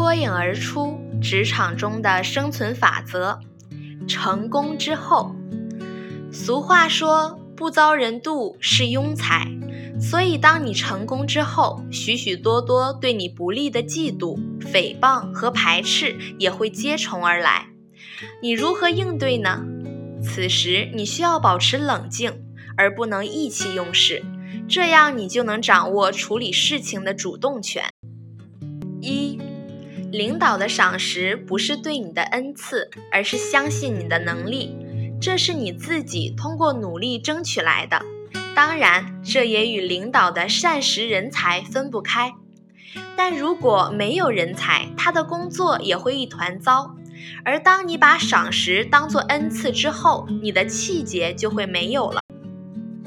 脱颖而出，职场中的生存法则。成功之后，俗话说“不遭人妒是庸才”，所以当你成功之后，许许多多对你不利的嫉妒、诽谤和排斥也会接踵而来。你如何应对呢？此时你需要保持冷静，而不能意气用事，这样你就能掌握处理事情的主动权。一，领导的赏识不是对你的恩赐，而是相信你的能力，这是你自己通过努力争取来的。当然，这也与领导的善识人才分不开。但如果没有人才，他的工作也会一团糟。而当你把赏识当作恩赐之后，你的气节就会没有了。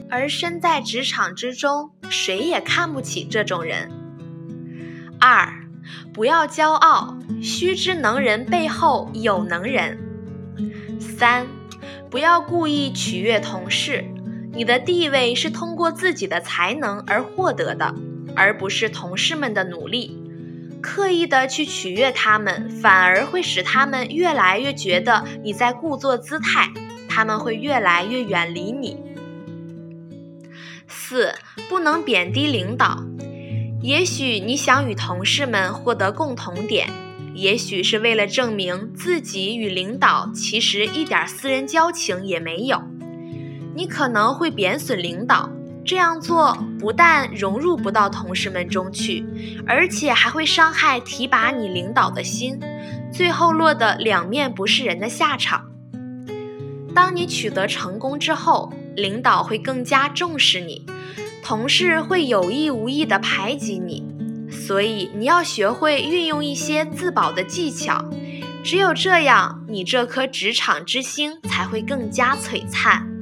而身在职场之中，谁也看不起这种人。二。不要骄傲，须知能人背后有能人。三，不要故意取悦同事，你的地位是通过自己的才能而获得的，而不是同事们的努力。刻意的去取悦他们，反而会使他们越来越觉得你在故作姿态，他们会越来越远离你。四，不能贬低领导。也许你想与同事们获得共同点，也许是为了证明自己与领导其实一点私人交情也没有。你可能会贬损领导，这样做不但融入不到同事们中去，而且还会伤害提拔你领导的心，最后落得两面不是人的下场。当你取得成功之后，领导会更加重视你。同事会有意无意地排挤你，所以你要学会运用一些自保的技巧。只有这样，你这颗职场之星才会更加璀璨。